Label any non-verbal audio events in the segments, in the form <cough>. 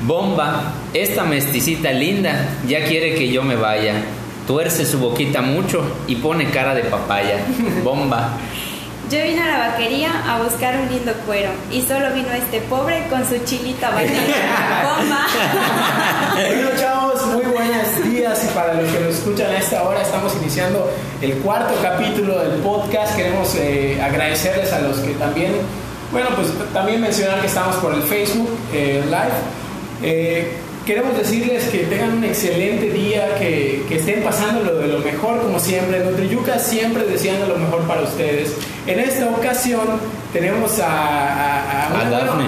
Bomba, esta mesticita linda ya quiere que yo me vaya. Tuerce su boquita mucho y pone cara de papaya. <laughs> Bomba. Yo vine a la vaquería a buscar un lindo cuero y solo vino este pobre con su chilita bañera. <laughs> ¡Bomba! Bueno, chavos, muy buenos días y para los que nos escuchan a esta hora estamos iniciando el cuarto capítulo del podcast. Queremos eh, agradecerles a los que también, bueno, pues también mencionar que estamos por el Facebook eh, Live. Eh, queremos decirles que tengan un excelente día, que, que estén pasando lo de lo mejor como siempre. Nutriyuca siempre deseando lo mejor para ustedes. En esta ocasión tenemos a... A, A una- Dafne.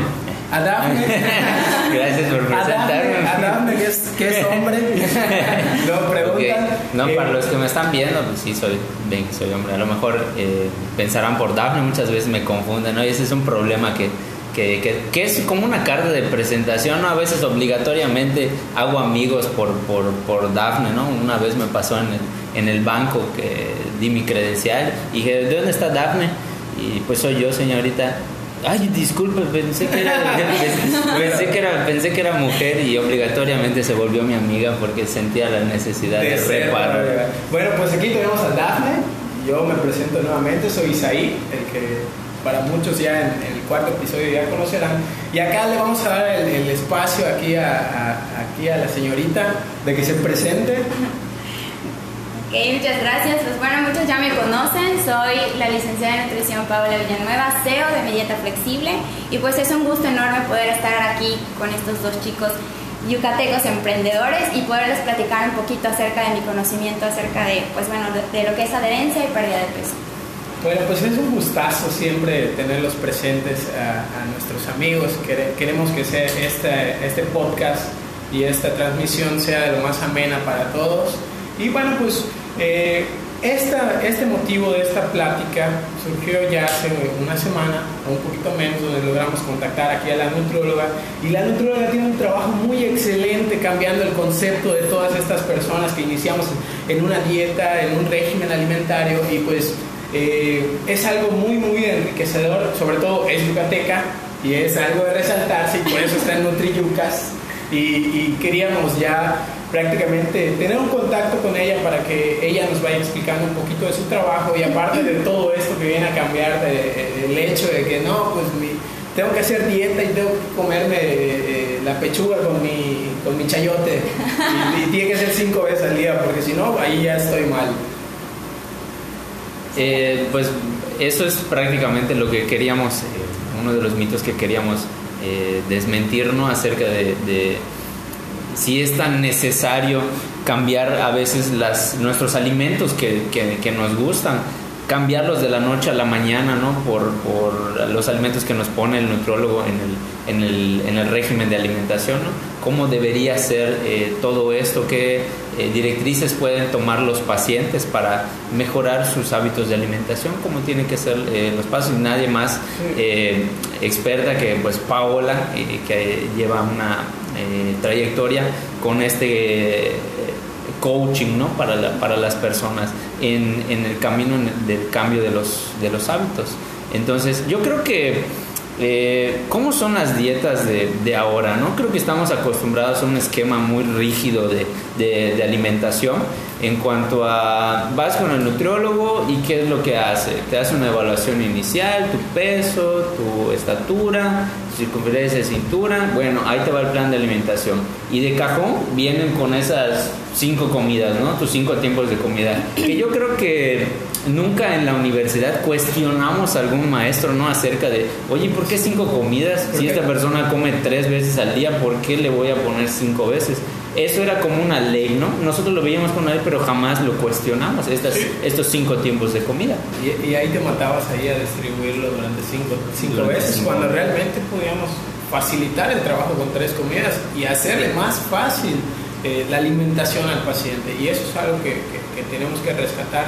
A Dafne. <laughs> Gracias por A Dafne, presentarme. a Dafne, que es, que es hombre. <laughs> Lo preguntan. Ok. No, eh, para los que me están viendo, pues sí, soy, ven que soy hombre. A lo mejor eh, pensarán por Daphne, muchas veces me confunden, ¿no? Y ese es un problema que, que, que, que es como una carta de presentación, ¿no? A veces obligatoriamente hago amigos por, por, por Daphne, ¿no? Una vez me pasó en el, en el banco que di mi credencial y dije, ¿de dónde está Daphne? Y pues soy yo, señorita. Ay, disculpe, pensé que era, <laughs> pensé que era, pensé que era mujer y obligatoriamente se volvió mi amiga porque sentía la necesidad de, de reparar. para- Bueno, pues aquí tenemos a Dafne. Yo me presento nuevamente, soy Isaí, el que para muchos ya en, en cuarto episodio ya conocerán. Y acá le vamos a dar el, el espacio aquí a, a- aquí a la señorita de que se presente. Ok, muchas gracias. Pues bueno, muchos ya me conocen. Soy la licenciada en nutrición Paola Villanueva, CEO de Mi Flexible. Y pues es un gusto enorme poder estar aquí con estos dos chicos yucatecos emprendedores y poderles platicar un poquito acerca de mi conocimiento, acerca de, pues bueno, de, de lo que es adherencia y pérdida de peso. Bueno, pues es un gustazo siempre tenerlos presentes a, a nuestros amigos. Quere- Queremos que sea este, este podcast y esta transmisión sea de lo más amena para todos. Y bueno, pues eh, esta, este motivo de esta plática surgió ya hace una semana, o un poquito menos, donde logramos contactar aquí a la nutróloga. Y la nutróloga tiene un trabajo muy excelente cambiando el concepto de todas estas personas que iniciamos en una dieta, en un régimen alimentario y pues eh, es algo muy, muy enriquecedor, sobre todo es yucateca y es algo de resaltarse y por eso está en Nutriyucas. Y, y queríamos ya prácticamente tener un contacto con ella para que ella nos vaya explicando un poquito de su trabajo y aparte de todo esto que viene a cambiar, de- el hecho de que no, pues mi- tengo que hacer dieta y tengo que comerme eh, la pechuga con mi, con mi chayote y, y tiene que ser cinco veces al día porque si no, ahí ya estoy mal. Eh, pues eso es prácticamente lo que queríamos, eh, uno de los mitos que queríamos eh, desmentir, ¿no? Acerca de, si es tan necesario cambiar a veces nuestros alimentos que, que- que nos gustan, cambiarlos de la noche a la mañana, ¿no? Por, por los alimentos que nos pone el nutrólogo en el, en el, en el régimen de alimentación, ¿no? ¿Cómo debería ser eh, todo esto? ¿Qué eh, directrices pueden tomar los pacientes para mejorar sus hábitos de alimentación? ¿Cómo tienen que ser eh, los pasos? Y nadie más eh, experta que pues Paola, que lleva una trayectoria con este coaching ¿no? para, la- para las personas en, en el camino del cambio de los, de los hábitos. Entonces, yo creo que, eh, ¿cómo son las dietas de, de ahora? ¿no? Creo que estamos acostumbrados a un esquema muy rígido de, de- de alimentación en cuanto a, vas con el nutriólogo y qué es lo que hace. Te hace una evaluación inicial, tu peso, tu estatura, circunferencia de cintura, bueno, ahí te va el plan de alimentación. Y de cajón vienen con esas cinco comidas, ¿no? Tus cinco tiempos de comida. Que yo creo que nunca en la universidad cuestionamos a algún maestro, ¿no? Acerca de, oye, ¿por qué cinco comidas? ¿Por Si esta persona come tres veces al día, ¿por qué le voy a poner cinco veces? Eso era como una ley, ¿no? Nosotros lo veíamos con él, pero jamás lo cuestionamos, estas, Sí. estos cinco tiempos de comida. Y, y ahí te matabas ahí a distribuirlo durante cinco, cinco Durante veces, cinco. cuando realmente podíamos facilitar el trabajo con tres comidas y hacerle más fácil eh, la alimentación al paciente. Y eso es algo que, que- que tenemos que rescatar.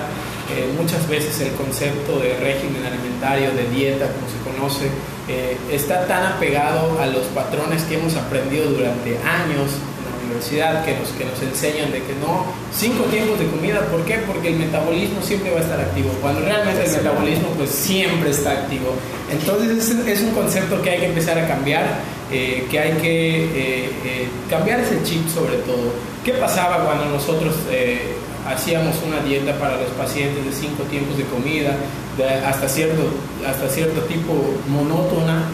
Eh, muchas veces el concepto de régimen alimentario, de dieta, como se conoce, eh, está tan apegado a los patrones que hemos aprendido durante años en la universidad que nos, que nos enseñan de que no, cinco tiempos de comida, ¿por qué? Porque el metabolismo siempre va a estar activo, cuando realmente el metabolismo pues siempre está activo. Entonces es, es un concepto que hay que empezar a cambiar, eh, que hay que cambiar ese chip sobre todo. ¿Qué pasaba cuando nosotros hacíamos una dieta para los pacientes de cinco tiempos de comida, hasta, cierto, hasta cierto tipo monótona?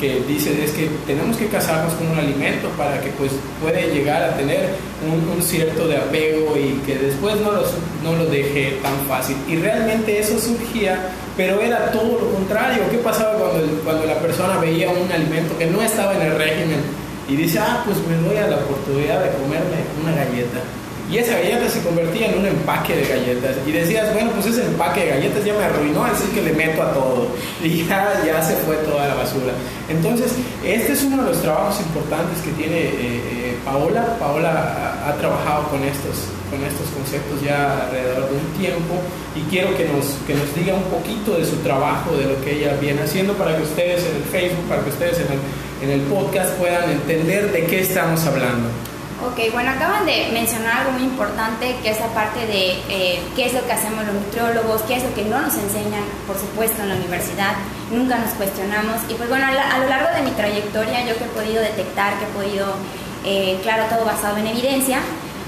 que dice es que tenemos que casarnos con un alimento para que pues puede llegar a tener un, cierto de apego y que después no, no lo deje tan fácil. Y realmente eso surgía, pero era todo lo contrario. ¿Qué pasaba cuando, cuando la persona veía un alimento que no estaba en el régimen y dice, ah, pues me doy a la oportunidad de comerme una galleta? Y esa galleta se convertía en un empaque de galletas. Y decías, bueno, pues ese empaque de galletas ya me arruinó, así que le meto a todo. <laughs> Y ya, ya se fue toda la basura. Entonces, este es uno de los trabajos importantes que tiene eh, eh, Paola. Paola ha, trabajado con estos, con estos conceptos ya alrededor de un tiempo. Y quiero que nos, que nos diga un poquito de su trabajo, de lo que ella viene haciendo, para que ustedes en el Facebook, para que ustedes en el, en el podcast puedan entender de qué estamos hablando. Ok, bueno, acaban de mencionar algo muy importante, que es la parte de eh, qué es lo que hacemos los nutriólogos, qué es lo que no nos enseñan, por supuesto, en la universidad, nunca nos cuestionamos. Y pues bueno, a, lo largo de mi trayectoria, yo que he podido detectar, que he podido, eh, claro, todo basado en evidencia,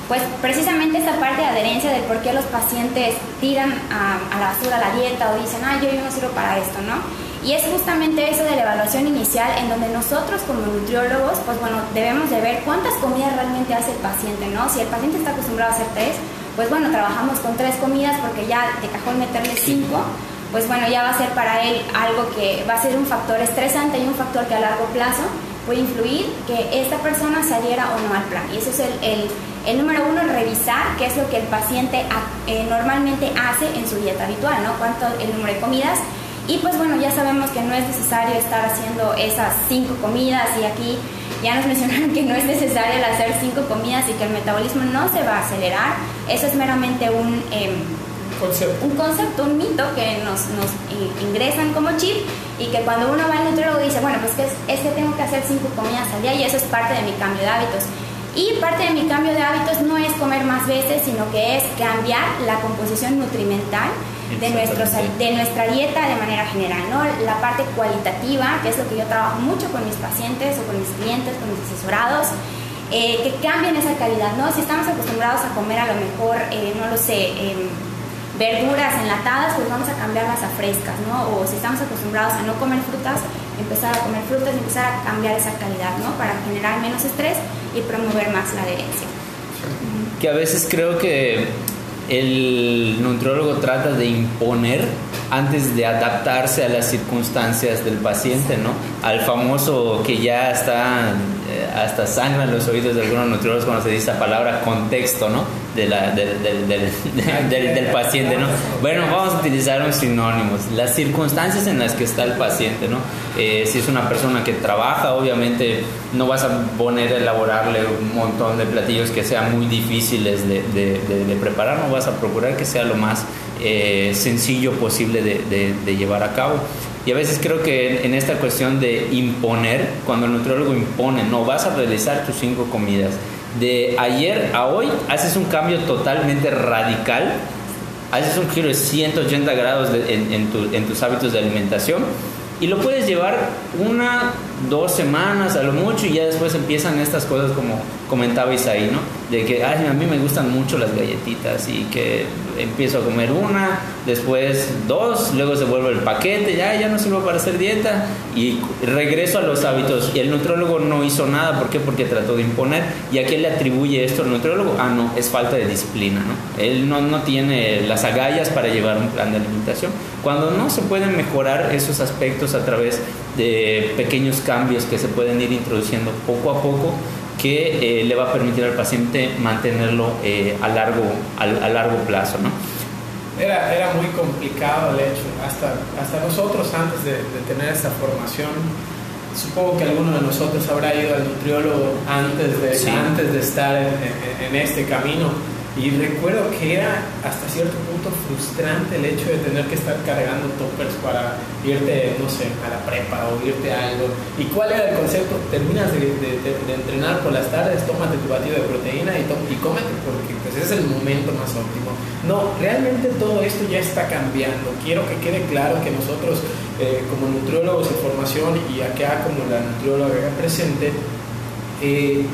pues precisamente esta parte de adherencia de por qué los pacientes tiran a, la basura la dieta o dicen, ah, yo no sirvo para esto, ¿no? Y es justamente eso de la evaluación inicial en donde nosotros como nutriólogos, pues bueno, debemos de ver cuántas comidas realmente hace el paciente, ¿no? Si el paciente está acostumbrado a hacer tres, pues bueno, trabajamos con tres comidas porque ya de cajón meterle cinco, pues bueno, ya va a ser para él algo que va a ser un factor estresante y un factor que a largo plazo puede influir que esta persona se adhiera o no al plan. Y eso es el, el, el número uno, revisar qué es lo que el paciente eh, normalmente hace en su dieta habitual, ¿no? Cuánto el número de comidas y pues bueno, ya sabemos que no es necesario estar haciendo esas cinco comidas y aquí ya nos <laughs> mencionaron que no es necesario el hacer cinco comidas y que el metabolismo no se va a acelerar. Eso es meramente un, em, concepto. un concepto, un mito que nos, nos ingresan como chip y que cuando uno va al nutriólogo dice, bueno, pues que es, es que tengo que hacer cinco comidas al día y eso es parte de mi cambio de hábitos. Y parte de mi cambio de hábitos no es comer más veces, sino que es cambiar la composición nutrimental de, nuestros, de nuestra dieta de manera general, ¿no? La parte cualitativa, que es lo que yo trabajo mucho con mis pacientes o con mis clientes, con mis asesorados, eh, que cambien esa calidad, ¿no? Si estamos acostumbrados a comer a lo mejor, eh, no lo sé, em, verduras enlatadas, pues vamos a cambiarlas a frescas, ¿no? O si estamos acostumbrados a no comer frutas, empezar a comer frutas y empezar a cambiar esa calidad, ¿no? Para generar menos estrés y promover más la adherencia. Que a veces creo que el nutriólogo trata de imponer antes de adaptarse a las circunstancias del paciente, ¿no? Al famoso que ya está, eh, hasta sangran los oídos de algunos nutriólogos cuando se dice la palabra contexto, ¿no? De la, <laughs> del, del, paciente, ¿no? Bueno, vamos a utilizar un sinónimo, las circunstancias en las que está el paciente, ¿no? Eh, si es una persona que trabaja, obviamente no vas a poner a elaborarle un montón de platillos que sean muy difíciles de, de preparar, no vas a procurar que sea lo más eh, sencillo posible de, llevar a cabo. Y a veces creo que en esta cuestión de imponer, cuando el nutriólogo impone, no, vas a realizar tus cinco comidas. De ayer a hoy haces un cambio totalmente radical, haces un giro de 180 grados en tus hábitos de alimentación y lo puedes llevar una, dos semanas a lo mucho y ya después empiezan estas cosas como comentabais ahí, ¿no? De que, ay, a mí me gustan mucho las galletitas y que empiezo a comer una, después dos, luego se vuelve el paquete, ya, ya no sirvo para hacer dieta y regreso a los hábitos. Y el nutriólogo no hizo nada, ¿por qué? Porque trató de imponer. ¿Y a qué le atribuye esto al nutriólogo? Ah, no, es falta de disciplina, ¿no? Él no, no tiene las agallas para llevar un plan de alimentación. Cuando no se pueden mejorar esos aspectos a través de pequeños cambios que se pueden ir introduciendo poco a poco, que eh, le va a permitir al paciente mantenerlo eh, a, largo, a, largo plazo. ¿no? Era, era muy complicado el hecho, hasta, hasta nosotros antes de, tener esta formación, supongo que alguno de nosotros habrá ido al nutriólogo antes de, antes de estar en, en, este camino. Y recuerdo que era hasta cierto punto frustrante el hecho de tener que estar cargando toppers para irte, no sé, a la prepa o irte a algo. ¿Y cuál era el concepto? Terminas de, entrenar por las tardes, tómate tu batido de proteína y, y cómete porque pues, es el momento más óptimo. No, realmente todo esto ya está cambiando. Quiero que quede claro que nosotros eh, como nutriólogos de formación y acá como la nutrióloga presente, eh,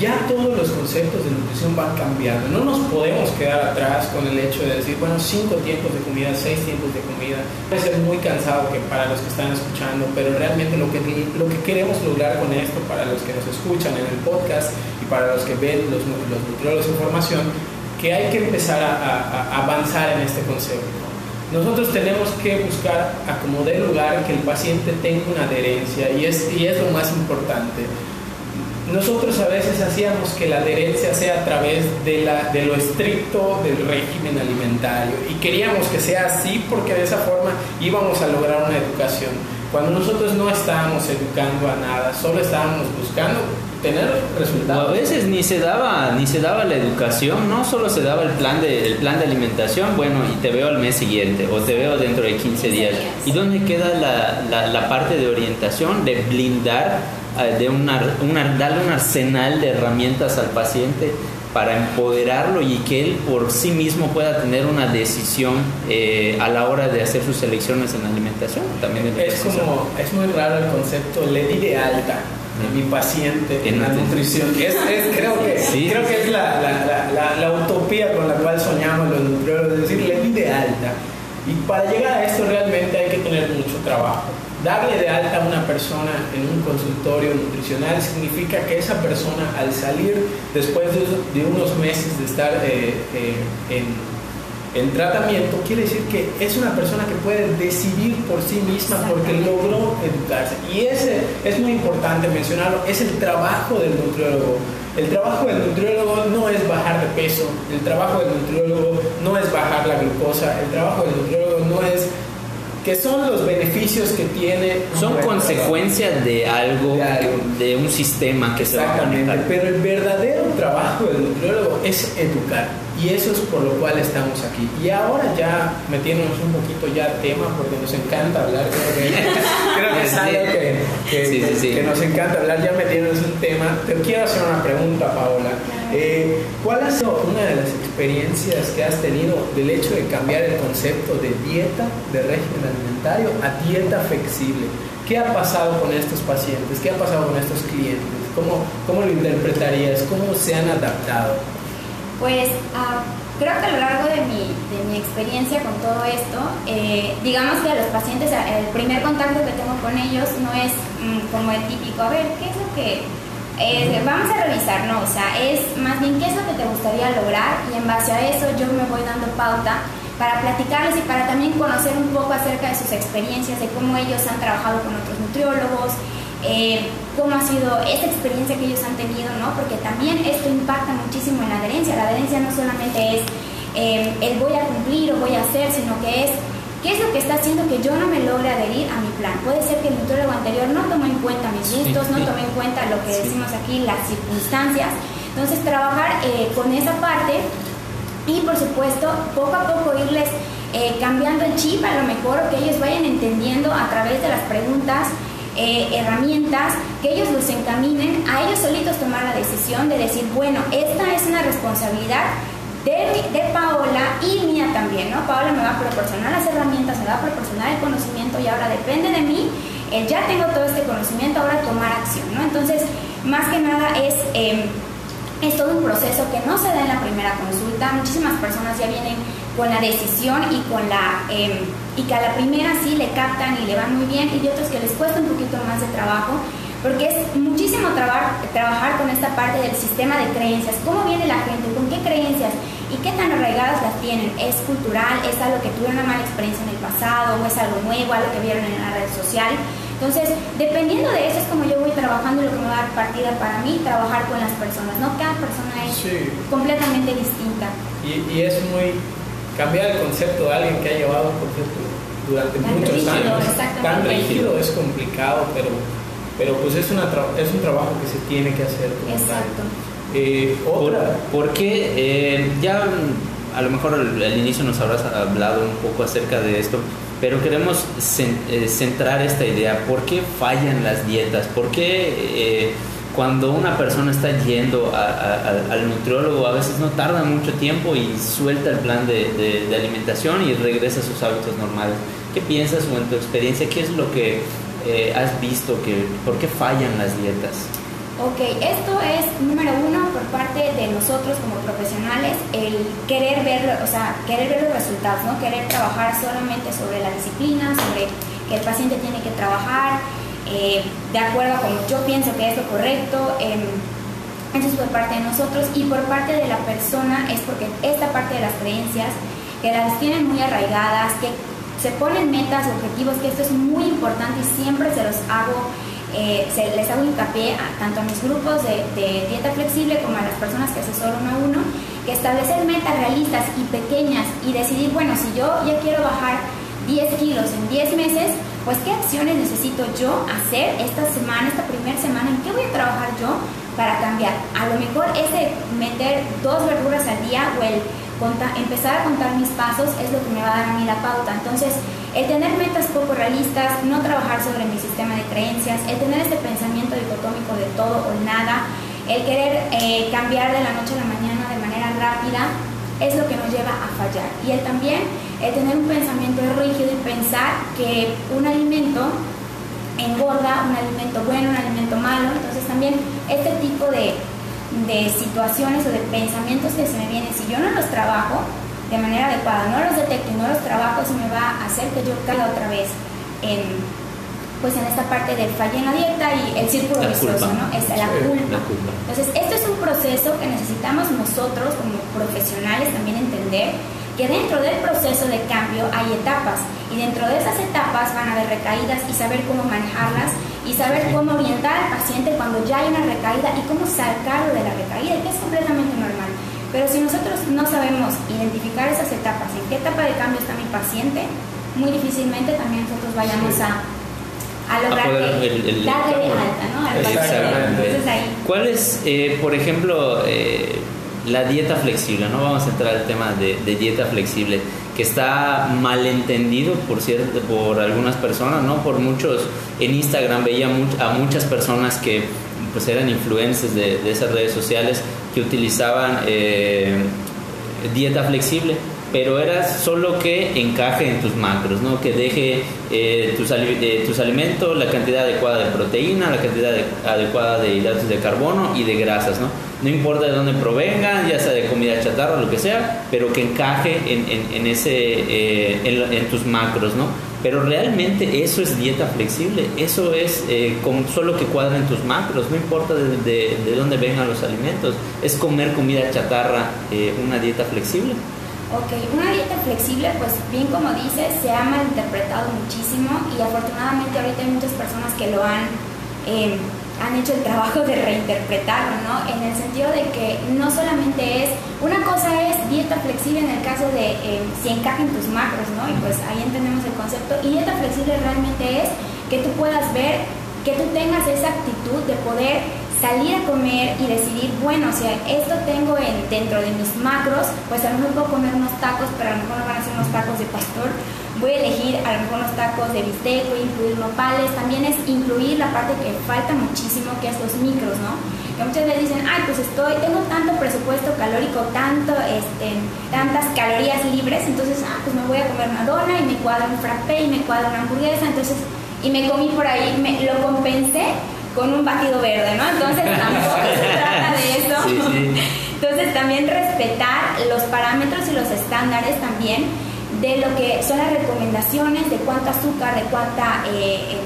ya todos los conceptos de nutrición van cambiando. No nos podemos quedar atrás con el hecho de decir, bueno, cinco tiempos de comida, seis tiempos de comida. Puede ser muy cansado para los que están escuchando, pero realmente lo que, lo que queremos lograr con esto, para los que nos escuchan en el podcast y para los que ven los, los nutriólogos de formación, que hay que empezar a, avanzar en este concepto. Nosotros tenemos que buscar a como de lugar que el paciente tenga una adherencia y es, y es lo más importante nosotros a veces hacíamos que la adherencia sea a través de, la, de lo estricto del régimen alimentario y queríamos que sea así porque de esa forma íbamos a lograr una educación. Cuando nosotros no estábamos educando a nada, solo estábamos buscando tener resultados. a veces ni se daba ni se daba la educación, no solo se daba el plan de el plan de alimentación, bueno, y te veo al mes siguiente o te veo dentro de 15 días. ¿Y dónde queda la, la, la parte de orientación, de blindar de una, darle un arsenal de herramientas al paciente para empoderarlo y que él por sí mismo pueda tener una decisión eh, a la hora de hacer sus elecciones en alimentación. También es como es muy raro el concepto le di de alta a mi paciente en la nutrición. Es, creo que creo que es la, la, la, utopía con la cual soñamos los nutriólogos, es decir, le di de alta. Y para llegar a esto realmente hay que tener mucho trabajo. Darle de alta a una persona en un consultorio nutricional significa que esa persona al salir después de, unos meses de estar eh, eh, en, en, tratamiento, quiere decir que es una persona que puede decidir por sí misma porque logró educarse. Y ese es muy importante mencionarlo, es el trabajo del nutriólogo. El trabajo del nutriólogo no es bajar de peso, el trabajo del nutriólogo no es bajar la glucosa, el trabajo del nutriólogo no es que son los beneficios que tiene. Son consecuencias de algo, de, un sistema que se va a Pero el verdadero trabajo del nutriólogo es educar. Y eso es por lo cual estamos aquí. Y ahora ya metiéndonos un poquito ya al tema, porque nos encanta hablar, creo que, <laughs> creo que es algo que, que, nos encanta hablar, ya metiéndonos un tema. Te quiero hacer una pregunta, Paola. Eh, ¿Cuál ha sido una de las experiencias que has tenido del hecho de cambiar el concepto de dieta, de régimen alimentario, a dieta flexible? ¿Qué ha pasado con estos pacientes? ¿Qué ha pasado con estos clientes? ¿Cómo, cómo lo interpretarías? ¿Cómo se han adaptado? Pues ah, creo que a lo largo de mi, de mi experiencia con todo esto, eh, digamos que a los pacientes, el primer contacto que tengo con ellos no es mm, como el típico, a ver, ¿qué es lo que... Eh, vamos a revisar, no, o sea, es más bien qué es lo que te gustaría lograr y en base a eso yo me voy dando pauta para platicarles y para también conocer un poco acerca de sus experiencias, de cómo ellos han trabajado con otros nutriólogos, eh, cómo ha sido esa experiencia que ellos han tenido, ¿no? Porque también esto impacta muchísimo en la adherencia. La adherencia no solamente es eh, el voy a cumplir o voy a hacer, sino que es qué es lo que está haciendo que yo no me logre adherir a mi plan. Puede ser que el nutriólogo anterior no tomó en cuenta mis gustos, no tomó en cuenta lo que decimos aquí, las circunstancias. Entonces, trabajar eh, con esa parte y, por supuesto, poco a poco irles cambiando el chip a lo mejor, que ellos vayan entendiendo a través de las preguntas eh, herramientas que ellos los encaminen a ellos solitos tomar la decisión de decir, bueno, esta es una responsabilidad de, Paola y mía también, ¿no? Paola me va a proporcionar las herramientas, me va a proporcionar el conocimiento y ahora depende de mí, eh, ya tengo todo este conocimiento, ahora tomar acción, ¿no? Entonces, más que nada es... Em, es todo un proceso que no se da en la primera consulta. Muchísimas personas ya vienen con la decisión y con la em, y que a la primera sí le captan y le van muy bien y otros que les cuesta un poquito más de trabajo porque es muchísimo trabajar, trabajar con esta parte del sistema de creencias, cómo viene la gente, con qué creencias y qué tan arraigadas las tienen, es cultural, es algo que tuvieron una mala experiencia en el pasado o es algo nuevo, algo que vieron en la red social entonces, dependiendo de eso es como yo voy trabajando lo que me va a dar partida para mí, trabajar con las personas, ¿no? Cada persona es completamente distinta. Y, y, es muy cambiar el concepto de alguien que ha llevado un concepto durante muchos años. Tan rígido es complicado, pero, pero pues es, una es un trabajo que se tiene que hacer. Exacto. Eh, otra. Porque eh, ya a lo mejor al, al, inicio nos habrás hablado un poco acerca de esto, pero queremos eh, centrar esta idea. ¿Por qué fallan las dietas? ¿Por qué eh, cuando una persona está yendo a, al nutriólogo a veces no tarda mucho tiempo y suelta el plan de, alimentación y regresa a sus hábitos normales? ¿Qué piensas o en tu experiencia qué es lo que eh, has visto? Que, ¿Por qué fallan las dietas? Ok, esto es número uno por parte de nosotros como profesionales, el querer ver, o sea, querer ver los resultados, ¿no? Querer trabajar solamente sobre la disciplina, sobre que el paciente tiene que trabajar eh, de acuerdo a como yo pienso que es lo correcto. Eh, eso es por parte de nosotros y por parte de la persona es porque esta parte de las creencias que las tienen muy arraigadas, que se ponen metas, objetivos, que esto es muy importante y siempre se los hago eh, se, les hago hincapié a, tanto a mis grupos de, de, dieta flexible como a las personas que asesoro uno a uno, que establecer metas realistas y pequeñas y decidir, bueno, si yo ya quiero bajar 10 kilos en 10 meses, pues qué acciones necesito yo hacer esta semana, esta primera semana, en qué voy a trabajar yo para cambiar. A lo mejor ese meter dos verduras al día o el empezar a contar mis pasos es lo que me va a dar a mí la pauta. Entonces, el tener metas poco realistas, no trabajar sobre mi sistema de creencias, el tener este pensamiento dicotómico de todo o nada, el querer eh, cambiar de la noche a la mañana de manera rápida, es lo que nos lleva a fallar. Y el también, el tener un pensamiento rígido y pensar que un alimento engorda, un alimento bueno, un alimento malo. Entonces también este tipo de, de situaciones o de pensamientos que se me vienen, si yo no los trabajo de manera adecuada, no los detecto y no los trabajo, eso me va a hacer que yo caiga otra vez en, pues en esta parte del fallo en la dieta y el círculo vicioso, ¿no? Es la culpa. la culpa. Entonces, esto es un proceso que necesitamos nosotros como profesionales también entender que dentro del proceso de cambio hay etapas y dentro de esas etapas van a haber recaídas y saber cómo manejarlas y saber cómo orientar al paciente cuando ya hay una recaída y cómo sacarlo de la recaída, que es completamente normal. Pero si nosotros no sabemos identificar esas etapas, en qué etapa de cambio está mi paciente, muy difícilmente también nosotros vayamos a, a lograr A que- el- el- darle el- alta ¿no? al. Entonces ahí ¿Cuál es, eh, por ejemplo, eh, la dieta flexible? No vamos a entrar al tema de, dieta flexible, que está malentendido por cierto, por algunas personas, ¿no? Por muchos en Instagram veía a muchas personas que pues eran influencers de, de esas redes sociales que utilizaban eh, dieta flexible pero era solo que encaje en tus macros, ¿no? que deje eh, tus, eh, tus alimentos, la cantidad adecuada de proteína, la cantidad de- adecuada de hidratos de carbono y de grasas. ¿no? no importa de dónde provengan, ya sea de comida chatarra o lo que sea, pero que encaje en, en- en ese, eh, en, tus macros. ¿no? Pero realmente eso es dieta flexible, eso es eh, con solo que cuadren tus macros, no importa de, de- de dónde vengan los alimentos, es comer comida chatarra, eh, una dieta flexible. Ok, una dieta flexible, pues bien como dices, se ha malinterpretado muchísimo y afortunadamente ahorita hay muchas personas que lo han, eh, han hecho el trabajo de reinterpretarlo, ¿no? En el sentido de que no solamente es, una cosa es dieta flexible en el caso de eh, si encajan tus macros, ¿no? Y pues ahí entendemos el concepto. Y dieta flexible realmente es que tú puedas ver, que tú tengas esa actitud de poder salir a comer y decidir, bueno, o sea, esto tengo en, dentro de mis macros, pues a lo mejor puedo comer unos tacos, pero a lo mejor no van a ser unos tacos de pastor. Voy a elegir a lo mejor unos tacos de bistec, voy a incluir nopales. También es incluir la parte que falta muchísimo, que es los micros, ¿no? Que muchas veces dicen, ay, pues estoy, tengo tanto presupuesto calórico, tanto, este, tantas calorías libres, entonces, ah, pues me voy a comer una dona y me cuadra un frappé y me cuadra una hamburguesa, entonces, y me comí por ahí, con un batido verde, ¿no? Entonces tampoco se <laughs> trata de eso. Sí, sí. Entonces también respetar los parámetros y los estándares también de lo que son las recomendaciones de cuánto azúcar, de cuánta eh, eh,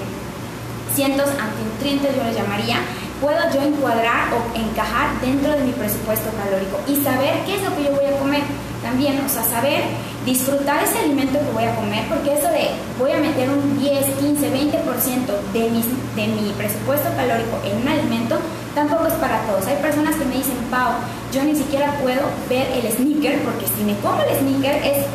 cientos antinutrientes yo les llamaría, puedo yo encuadrar o encajar dentro de mi presupuesto calórico y saber qué es lo que yo voy a comer también, o sea, saber disfrutar ese alimento que voy a comer, porque eso de voy a meter un 10, 15, 20% de, mis, de mi presupuesto calórico en un alimento, tampoco es para todos. Hay personas que me dicen, Pau, yo ni siquiera puedo ver el sneaker, porque si me como el sneaker es,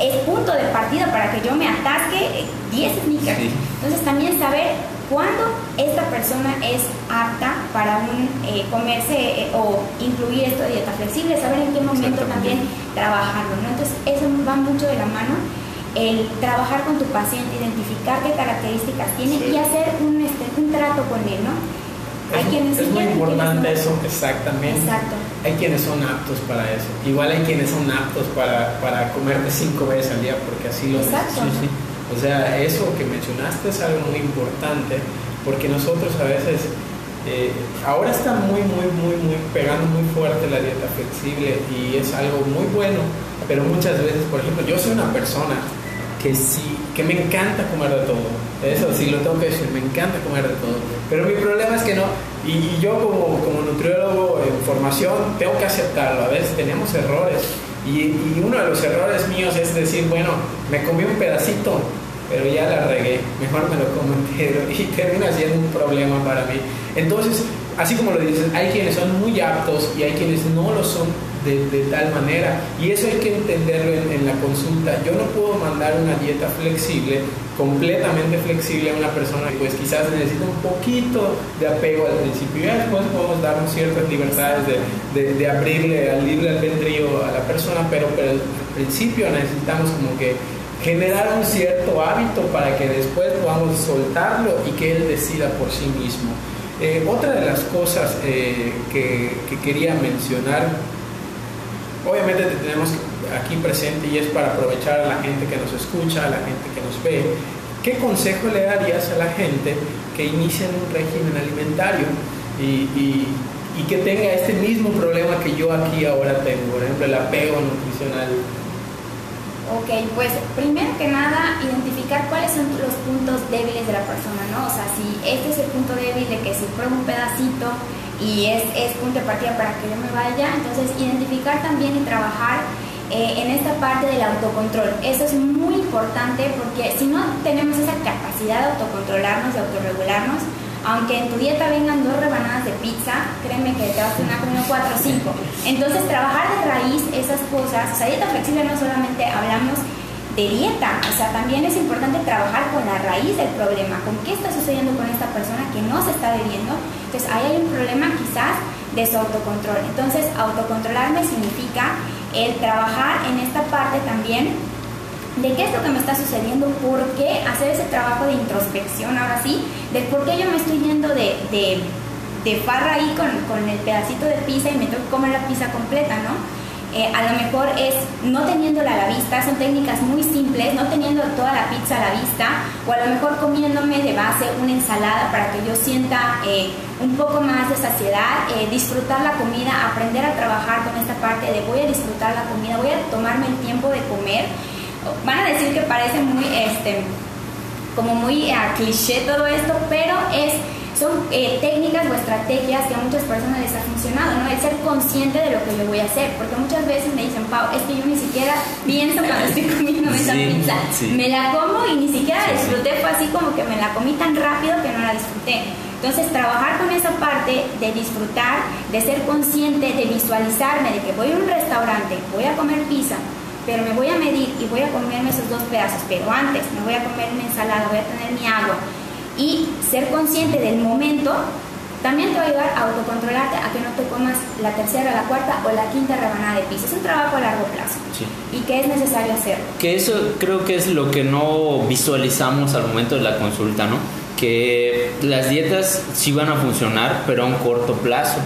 es punto de partida para que yo me atasque eh, 10 sneakers. Sí. Entonces también saber cuándo esta persona es apta para un eh, comerse o incluir esto de dieta flexible, saber en qué momento también trabajarlo, ¿no? Entonces eso va mucho de la mano el trabajar con tu paciente, identificar qué características tiene y hacer un, este, un trato con él, ¿no? Hay es, quienes es muy importante eso, exactamente. Exacto. Hay quienes son aptos para eso. Igual hay quienes son aptos para, para comerte cinco veces al día porque así lo Exacto. O sea, eso que mencionaste es algo muy importante porque nosotros a veces, eh, ahora está muy, muy, muy, muy pegando muy fuerte la dieta flexible y es algo muy bueno, pero muchas veces, por ejemplo, yo soy una persona que sí, que me encanta comer de todo. Eso sí lo tengo que decir, me encanta comer de todo. Pero mi problema es que no, y, yo como, como nutriólogo en formación tengo que aceptarlo. A veces tenemos errores. Y, y, uno de los errores míos es decir, bueno, me comí un pedacito, pero ya la regué, mejor me lo como <laughs> entero. Y termina siendo un problema para mí. Entonces, así como lo dices, hay quienes son muy aptos y hay quienes no lo son de, tal manera. Y eso hay que entenderlo en, la consulta. Yo no puedo mandar una dieta flexible, completamente flexible a una persona que pues quizás necesita un poquito de apego al principio. Y después podemos darnos ciertas libertades de, de, abrirle al libre albedrío a la persona, pero, pero al principio necesitamos como que generar un cierto hábito para que después podamos soltarlo y que él decida por sí mismo. Eh, otra de las cosas eh, que, que, quería mencionar Obviamente te tenemos aquí presente y es para aprovechar a la gente que nos escucha, a la gente que nos ve. ¿Qué consejo le darías a la gente que inicia en un régimen alimentario y, que tenga este mismo problema que yo aquí ahora tengo, por ejemplo, el apego nutricional? Ok, pues primero que nada, identificar cuáles son los puntos débiles de la persona, ¿no? O sea, si este es el punto débil de que si pruebo un pedacito y es, es punto de partida para que yo me vaya. Entonces, identificar también y trabajar eh, en esta parte del autocontrol. Eso es muy importante porque si no tenemos esa capacidad de autocontrolarnos, de autorregularnos, aunque en tu dieta vengan dos rebanadas de pizza, créeme que te vas a tener comiendo cuatro o cinco. Entonces, trabajar de raíz esas cosas, o sea, dieta flexible no solamente hablamos de dieta. O sea, también es importante trabajar con la raíz del problema, con qué está sucediendo con esta persona que no se está bebiendo. Entonces, ahí hay un problema quizás de su autocontrol. Entonces, autocontrolarme significa el trabajar en esta parte también de qué es lo que me está sucediendo, por qué hacer ese trabajo de introspección ahora sí, de por qué yo me estoy yendo de, de, de farra ahí con, con el pedacito de pizza y me tengo que comer la pizza completa, ¿no? Eh, a lo mejor es no teniéndola a la vista, son técnicas muy simples, no teniendo toda la pizza a la vista, o a lo mejor comiéndome de base una ensalada para que yo sienta eh, un poco más de saciedad, eh, disfrutar la comida, aprender a trabajar con esta parte de voy a disfrutar la comida, voy a tomarme el tiempo de comer. Van a decir que parece muy, este, como muy a cliché todo esto, pero es son eh, técnicas o estrategias que a muchas personas les ha funcionado, ¿no? El ser consciente de lo que yo voy a hacer, porque muchas veces me dicen, Pau, es que yo ni siquiera pienso cuando estoy <laughs> comiendo esa pizza, me la como y ni siquiera disfruté, fue así como que me la comí tan rápido que no la disfruté. Entonces, trabajar con esa parte de disfrutar, de ser consciente, de visualizarme, de que voy a un restaurante, voy a comer pizza, pero me voy a medir y voy a comerme esos dos pedazos, pero antes me voy a comer una ensalada, voy a tener mi agua, y ser consciente del momento también te va a ayudar a autocontrolarte a que no te comas la tercera, la cuarta o la quinta rebanada de pizza. Es un trabajo a largo plazo y que es necesario hacerlo. Que eso creo que es lo que no visualizamos al momento de la consulta, ¿no? Que las dietas sí van a funcionar, pero a un corto plazo.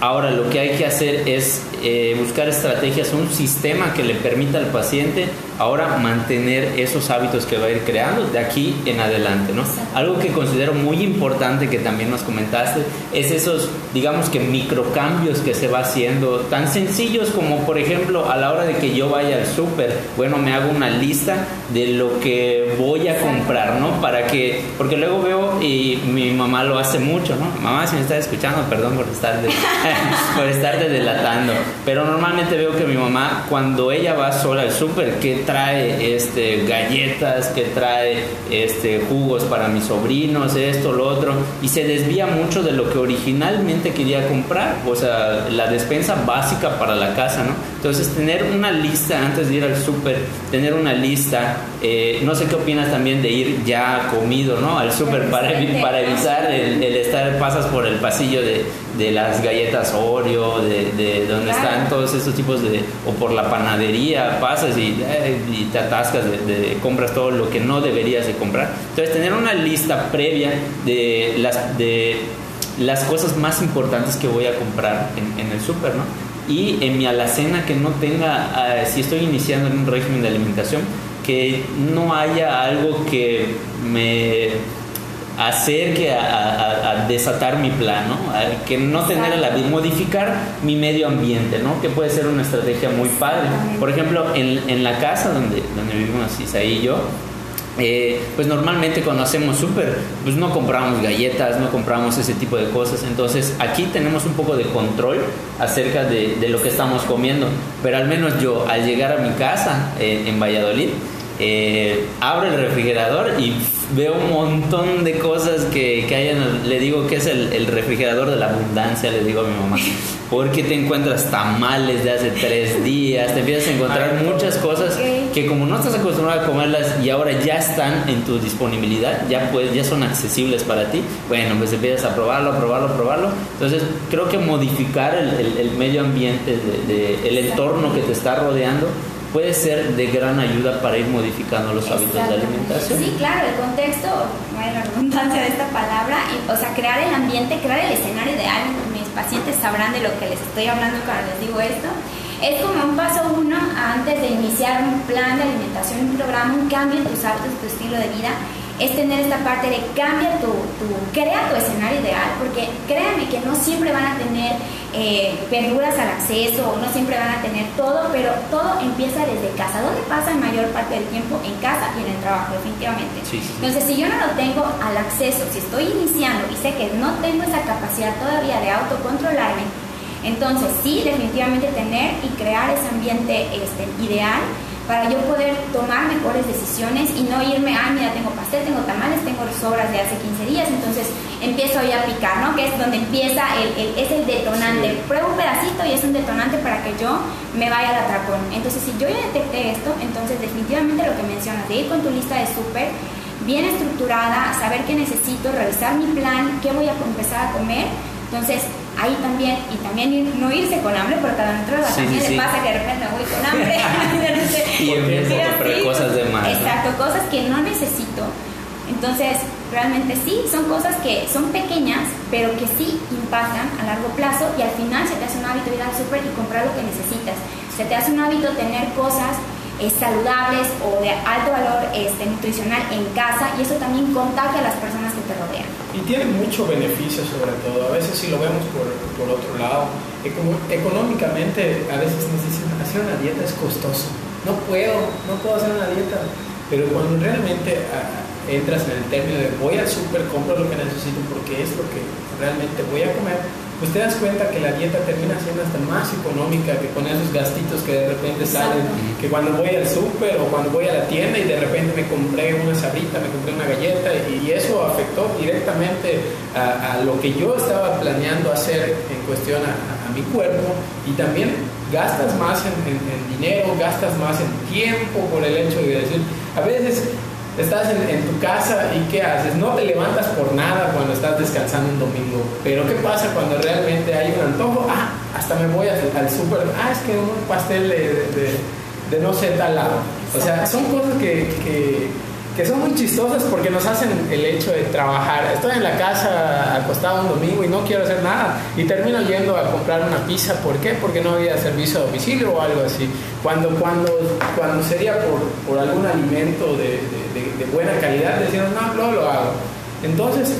Ahora lo que hay que hacer es eh, buscar estrategias, un sistema que le permita al paciente ahora mantener esos hábitos que va a ir creando de aquí en adelante, ¿no? Algo que considero muy importante que también nos comentaste es esos, digamos que microcambios que se va haciendo, tan sencillos como por ejemplo a la hora de que yo vaya al súper, bueno, me hago una lista de lo que voy a comprar, ¿no? Para que, porque luego veo y mi mamá lo hace mucho, ¿no? Mamá, si me está escuchando, perdón por estar de, <laughs> por estarte delatando. Pero normalmente veo que mi mamá, cuando ella va sola al súper, que trae este, galletas, que trae este, jugos para mis sobrinos, esto, lo otro, y se desvía mucho de lo que originalmente quería comprar, o sea, la despensa básica para la casa, ¿no? Entonces, tener una lista antes de ir al súper, tener una lista, eh, no sé qué opinas también de ir ya comido, ¿no? Al súper para, para evitar el, estar, pasas por el pasillo de, de las galletas Oreo, de, de donde están todos estos tipos de, o por la panadería, pasas y, eh, y te atascas de, compras todo lo que no deberías de comprar. Entonces, tener una lista previa de las, de las cosas más importantes que voy a comprar en, en el súper, ¿no? Y en mi alacena que no tenga, ah, si estoy iniciando en un régimen de alimentación, que no haya algo que me acerque a, desatar mi plan, ¿no? que no tener la modificar mi medio ambiente, ¿no? Que puede ser una estrategia muy padre. Por ejemplo, en, en la casa donde, donde vivimos Isaí y yo, eh, pues normalmente cuando hacemos súper, pues no compramos galletas, no compramos ese tipo de cosas. Entonces aquí tenemos un poco de control acerca de, de lo que estamos comiendo. Pero al menos yo, al llegar a mi casa eh, en Valladolid, eh, abro el refrigerador y veo un montón de cosas que, que hay en le digo que es el, refrigerador de la abundancia, le digo a mi mamá, <laughs> porque te encuentras tamales de hace tres días, te empiezas a encontrar muchas cosas que como no estás acostumbrado a comerlas y ahora ya están en tu disponibilidad, ya pues ya son accesibles para ti, bueno, pues empiezas a probarlo, a probarlo, a probarlo, entonces creo que modificar el, el, medio ambiente, de, el entorno que te está rodeando, puede ser de gran ayuda para ir modificando los hábitos de alimentación. Sí, claro, el contexto, bueno, la redundancia de esta palabra, o sea, crear el ambiente, crear el escenario ideal, mis pacientes sabrán de lo que les estoy hablando cuando les digo esto, es como un paso uno antes de iniciar un plan de alimentación, un programa, un cambio en tus hábitos, tu estilo de vida es tener esta parte de cambia tu, tu, crea tu escenario ideal, porque créanme que no siempre van a tener eh, verduras al acceso, no siempre van a tener todo, pero todo empieza desde casa. ¿Dónde pasa la mayor parte del tiempo? En casa y en el trabajo, definitivamente. Entonces, si yo no lo tengo al acceso, si estoy iniciando y sé que no tengo esa capacidad todavía de autocontrolarme, entonces sí, definitivamente tener y crear ese ambiente este, ideal para yo poder tomar mejores decisiones y no irme, ah, mira, tengo pastel, tengo tamales, tengo sobras de hace 15 días, entonces empiezo ahí a picar, ¿no? Que es donde empieza, el, es el detonante. Pruebo un pedacito y es un detonante para que yo me vaya al atracón. Entonces, si yo ya detecté esto, entonces definitivamente lo que mencionas, de ir con tu lista de súper bien estructurada, saber qué necesito, revisar mi plan, qué voy a empezar a comer, entonces ahí también, y también no irse con hambre, porque a nosotros también le pasa que de repente voy con hambre. <laughs> <laughs> y empiezo a comprar cosas de más. Exacto, cosas que no necesito. Entonces, realmente sí, son cosas que son pequeñas, pero que sí impactan a largo plazo y al final se te hace un hábito ir al súper y comprar lo que necesitas. Se te hace un hábito tener cosas saludables o de alto valor este, nutricional en casa y eso también contagia a las personas Y tiene mucho beneficio sobre todo, a veces si lo vemos por, por otro lado, económicamente a veces nos dicen hacer una dieta es costoso, no puedo, no puedo hacer una dieta, pero cuando realmente ah, entras en el término de voy al súper, compro lo que necesito porque es lo que realmente voy a comer, pues te das cuenta que la dieta termina siendo hasta más económica que con esos gastitos que de repente salen, que cuando voy al súper o cuando voy a la tienda y de repente me compré una sabrita, me compré una galleta y, eso afectó directamente a, lo que yo estaba planeando hacer en cuestión a, mi cuerpo. Y también gastas más en, en dinero, gastas más en tiempo por el hecho de decir, a veces Estás en, tu casa y ¿qué haces? No te levantas por nada cuando estás descansando un domingo. Pero ¿qué pasa cuando realmente hay un antojo? Ah, hasta me voy al, súper. Ah, es que un pastel de, de, no sé tal lado. O sea, son cosas que son muy chistosas porque nos hacen el hecho de trabajar. Estoy en la casa acostado un domingo y no quiero hacer nada y termino yendo a comprar una pizza. ¿Por qué? Porque no había servicio a domicilio o algo así. Cuando, cuando, cuando sería por, por algún alimento de, de, buena calidad, decimos, no, no lo hago. Entonces,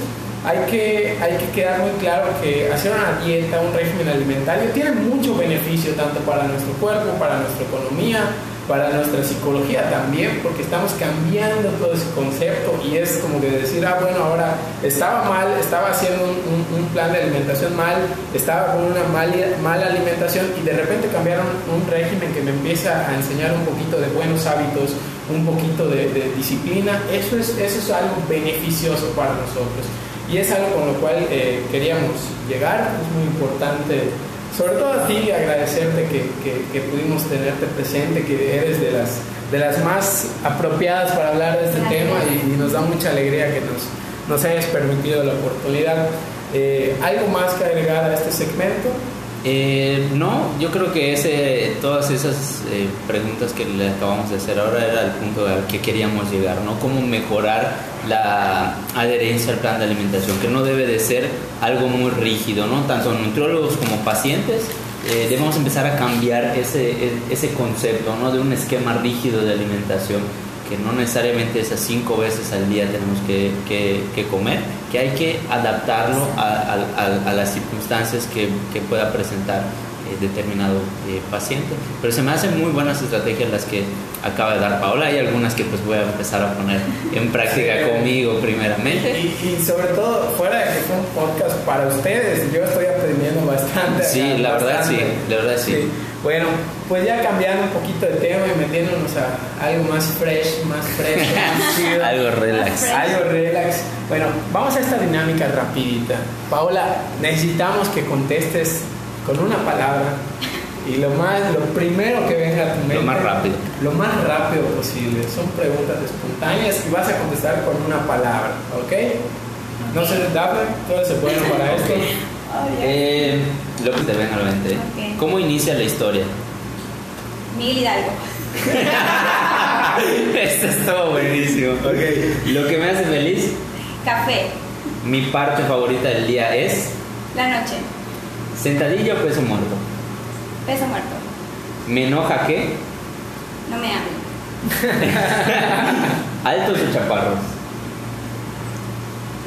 hay que, hay que quedar muy claro que hacer una dieta, un régimen alimentario, tiene mucho beneficio tanto para nuestro cuerpo, para nuestra economía, para nuestra psicología también, porque estamos cambiando todo ese concepto y es como de decir, ah, bueno, ahora estaba mal, estaba haciendo un, plan de alimentación mal, estaba con una mala, mala alimentación y de repente cambiaron un régimen que me empieza a enseñar un poquito de buenos hábitos, un poquito de, disciplina, eso es, eso es algo beneficioso para nosotros. Y es algo con lo cual eh, queríamos llegar, es muy importante sobre todo a ti agradecerte que, que, pudimos tenerte presente, que eres de las, de las más apropiadas para hablar de este tema y, nos da mucha alegría que nos, nos hayas permitido la oportunidad. Eh, ¿Algo más que agregar a este segmento? Eh, no, yo creo que ese, todas esas eh, preguntas que le acabamos de hacer ahora era el punto al que queríamos llegar, ¿no? Cómo mejorar la adherencia al plan de alimentación, que no debe de ser algo muy rígido, ¿no? Tanto nutriólogos como pacientes eh, debemos empezar a cambiar ese, ese concepto, ¿no? De un esquema rígido de alimentación que no necesariamente esas cinco veces al día tenemos que, que, comer, que hay que adaptarlo a, a, las circunstancias que, que pueda presentar eh, determinado eh, paciente. Pero se me hacen muy buenas estrategias las que acaba de dar Paola. Hay algunas que pues voy a empezar a poner en práctica conmigo primeramente. Y, sobre todo, fuera de que fue un podcast para ustedes, yo estoy aprendiendo bastante. Sí, la verdad sí, la verdad sí. Bueno, pues ya cambiando un poquito de tema y metiéndonos a algo más fresh, más fresco, <laughs> más algo relax. Algo relax. Bueno, vamos a esta dinámica rapidita. Paola, necesitamos que contestes con una palabra y lo más lo primero que venga a tu mente lo más rápido lo más rápido posible son preguntas espontáneas y vas a contestar con una palabra ¿ok? no se Daphne todo se puede <laughs> para esto eh, lo que te venga a la mente ¿cómo inicia la historia? Miguel Hidalgo <laughs> esto es todo buenísimo okay. lo que me hace feliz café mi parte favorita del día es la noche ¿Sentadilla o peso muerto? Peso muerto. ¿Me enoja qué? No me hablo. <laughs> ¿Altos o chaparros?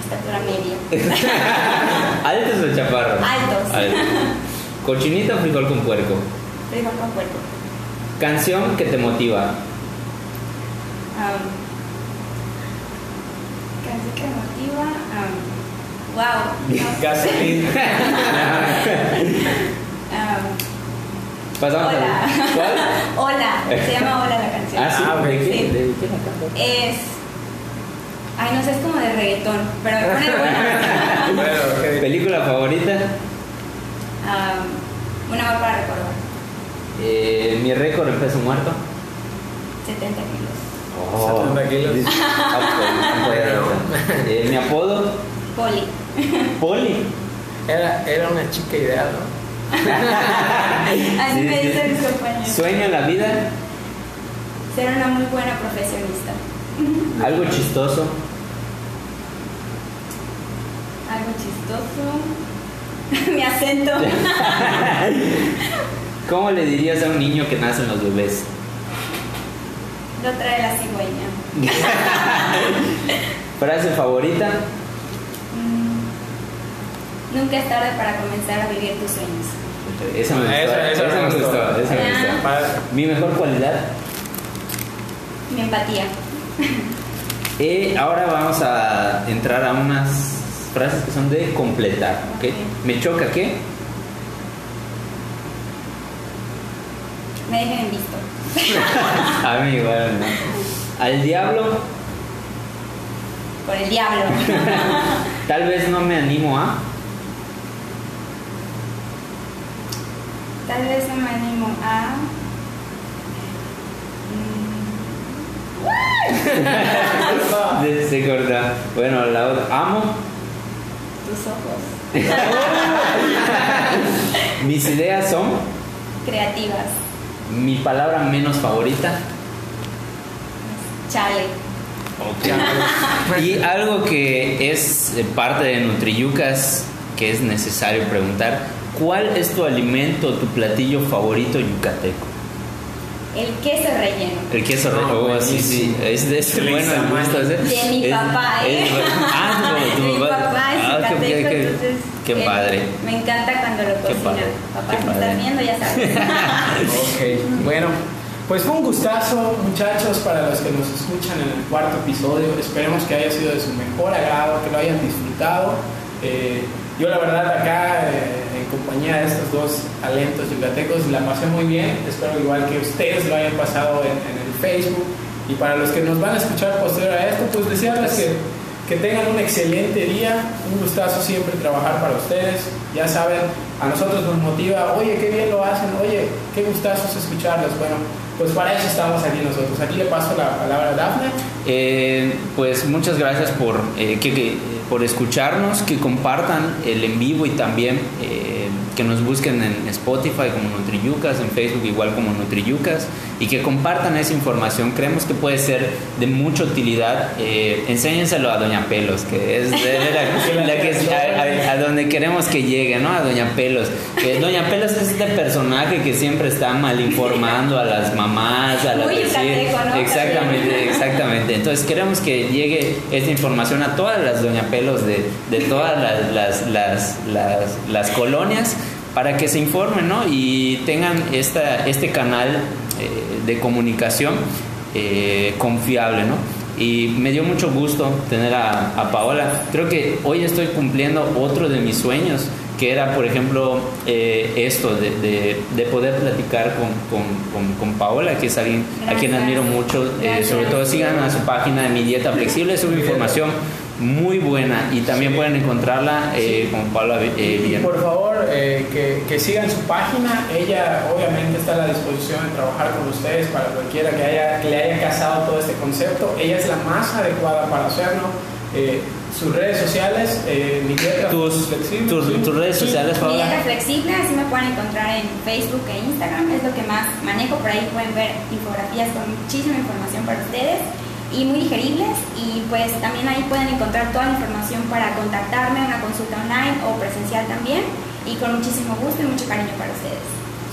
Estatura media. <laughs> ¿Altos o chaparros? Altos. ¿Cochinita o frijol con puerco? Frijol con puerco. ¿Canción que te motiva? canción que motiva. Wow. <laughs> Gasolina. um, Pasamos hola. A... ¿Cuál? <laughs> hola. Se llama Hola la canción. Ah, sí. Ah, ¿De, qué, sí. ¿De qué la canta? Es. Ay, no sé, es como de reggaetón. Pero me pone buena. <laughs> bueno, okay. ¿Película favorita? Um, una más para recordar. Eh, Mi récord en peso muerto. 70 kilos. Oh, 70 kilos. <laughs> Ah, <laughs> eh, mi apodo. Poli. Poli. Era, era una chica ideal, ¿no? Así me dicen mis compañeros. ¿Sueño en la vida? Ser una muy buena profesionista. ¿Algo chistoso? Algo chistoso. <laughs> Mi acento. <laughs> ¿Cómo le dirías a un niño que nace en los bebés? Lo trae la cigüeña. <laughs> ¿Frase favorita? Nunca es tarde para comenzar a vivir tus sueños. Esa me gustó. Esa, me gustó. Esa me gustó. Mi mejor cualidad. Mi empatía. Y ahora vamos a entrar a unas frases que son de completar. ¿okay? ¿Me choca qué? Me dejen en visto. <laughs> a mí igual, ¿no? Al diablo. Por el diablo. <laughs> Tal vez no me animo a. Tal vez no me animo a... Mm. <laughs> Se corta. Bueno, la otra. Amo. Tus ojos. <laughs> Mis ideas son. Creativas. Mi palabra menos favorita. Chale. <laughs> y algo que es parte de Nutriyucas que es necesario preguntar ¿Cuál es tu alimento, tu platillo favorito yucateco? El queso relleno. El queso relleno, oh, sí, sí. Es de ese bueno el gusto. <laughs> De mi papá, ¿eh? ah, de mi papá qué, qué, entonces. Qué padre. Me encanta cuando lo cocina. Papá, si estás viendo, ya sabes. <laughs> ok, bueno. Pues fue un gustazo, muchachos, para los que nos escuchan en el cuarto episodio. Esperemos que haya sido de su mejor agrado, que lo hayan disfrutado. Eh, yo la verdad acá eh, en compañía de estos dos talentos yucatecos la pasé muy bien. Espero igual que ustedes lo hayan pasado en, en el Facebook. Y para los que nos van a escuchar posterior a esto, pues desearles que, que tengan un excelente día. Un gustazo siempre trabajar para ustedes. Ya saben, a nosotros nos motiva, oye, qué bien lo hacen, oye, qué gustazo es escucharlos. Bueno, pues para eso estamos aquí nosotros. Aquí le paso la palabra a Dafne. Eh, pues muchas gracias por, eh, que, por escucharnos, que compartan el en vivo y también eh, que nos busquen en Spotify como NutriYucas, en Facebook igual como NutriYucas y que compartan esa información. Creemos que puede ser de mucha utilidad. Eh, enséñenselo a Doña Pelos, que es la, la, que es a, a, a, donde queremos que llegue, ¿no? A Doña Pelos. Que Doña Pelos es este personaje que siempre está mal informando a las mamás, a las Muy yucateco, ¿no? Exactamente, exactamente. Entonces queremos que llegue esta información a todas las Doña Pelos de, de todas las, las, las, las colonias para que se informen ¿no? y tengan esta, este canal eh, de comunicación eh, confiable. ¿no? Y me dio mucho gusto tener a, a, Paola. Creo que hoy estoy cumpliendo otro de mis sueños, que era, por ejemplo, eh, esto, de, de, de, poder platicar con, con, con, con, Paola, que es alguien Gracias. a quien admiro mucho. sobre todo sigan a su página de Mi Dieta Flexible, sube información muy buena y también pueden encontrarla eh, con Paula eh. Por favor, eh, que, que, sigan su página. Ella obviamente está a la disposición de trabajar con ustedes para cualquiera que, haya, que le haya casado todo este concepto. Ella es la más adecuada para hacerlo. Eh, sus redes sociales, mi dieta tus, flexible. Tus, ¿sí? tus redes sociales, Mi dieta flexible, así me pueden encontrar en Facebook e Instagram, es lo que más manejo. Por ahí pueden ver infografías con muchísima información para ustedes y muy digeribles y pues también ahí pueden encontrar toda la información para contactarme, una consulta online o presencial también y con muchísimo gusto y mucho cariño para ustedes.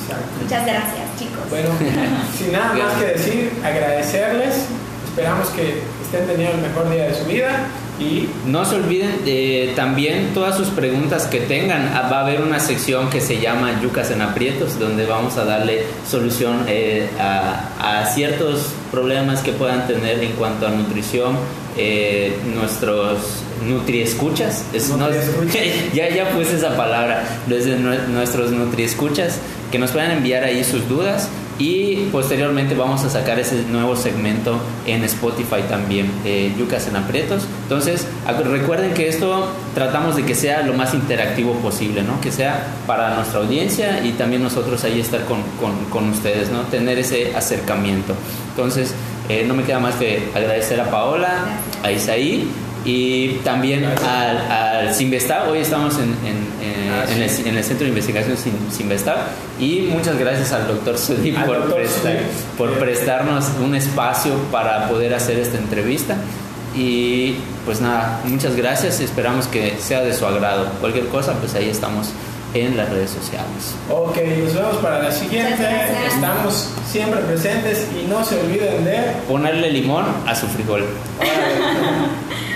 Exacto. Muchas gracias chicos. Bueno, <laughs> sin nada más que decir, agradecerles, esperamos que estén teniendo el mejor día de su vida y no se olviden de también todas sus preguntas que tengan. Ah, Va a haber una sección que se llama Yucas en Aprietos, donde vamos a darle solución eh, a, a, ciertos problemas que puedan tener en cuanto a nutrición. Eh, nuestros nutriescuchas, es, no, <laughs> ya, ya puse esa palabra, desde nuestros nutriescuchas, que nos puedan enviar ahí sus dudas y posteriormente vamos a sacar ese nuevo segmento en Spotify también, eh, Yucas en Aprietos. Entonces, recuerden que esto tratamos de que sea lo más interactivo posible, ¿no? Que sea para nuestra audiencia y también nosotros ahí estar con, con, con ustedes, ¿no? Tener ese acercamiento. Entonces, eh, no me queda más que agradecer a Paola, a Isaí y también al, al Sinvestar. Hoy estamos en, en, en, ah, sí. en, el, en, el, Centro de Investigación Sinvestar y muchas gracias al doctor Sudi por, doctor prestar, por prestarnos un espacio para poder hacer esta entrevista. Y pues nada, muchas gracias, esperamos que sea de su agrado. Cualquier cosa, pues ahí estamos en las redes sociales. Ok, nos vemos para la siguiente. Estamos siempre presentes y no se olviden de ponerle limón a su frijol. <laughs>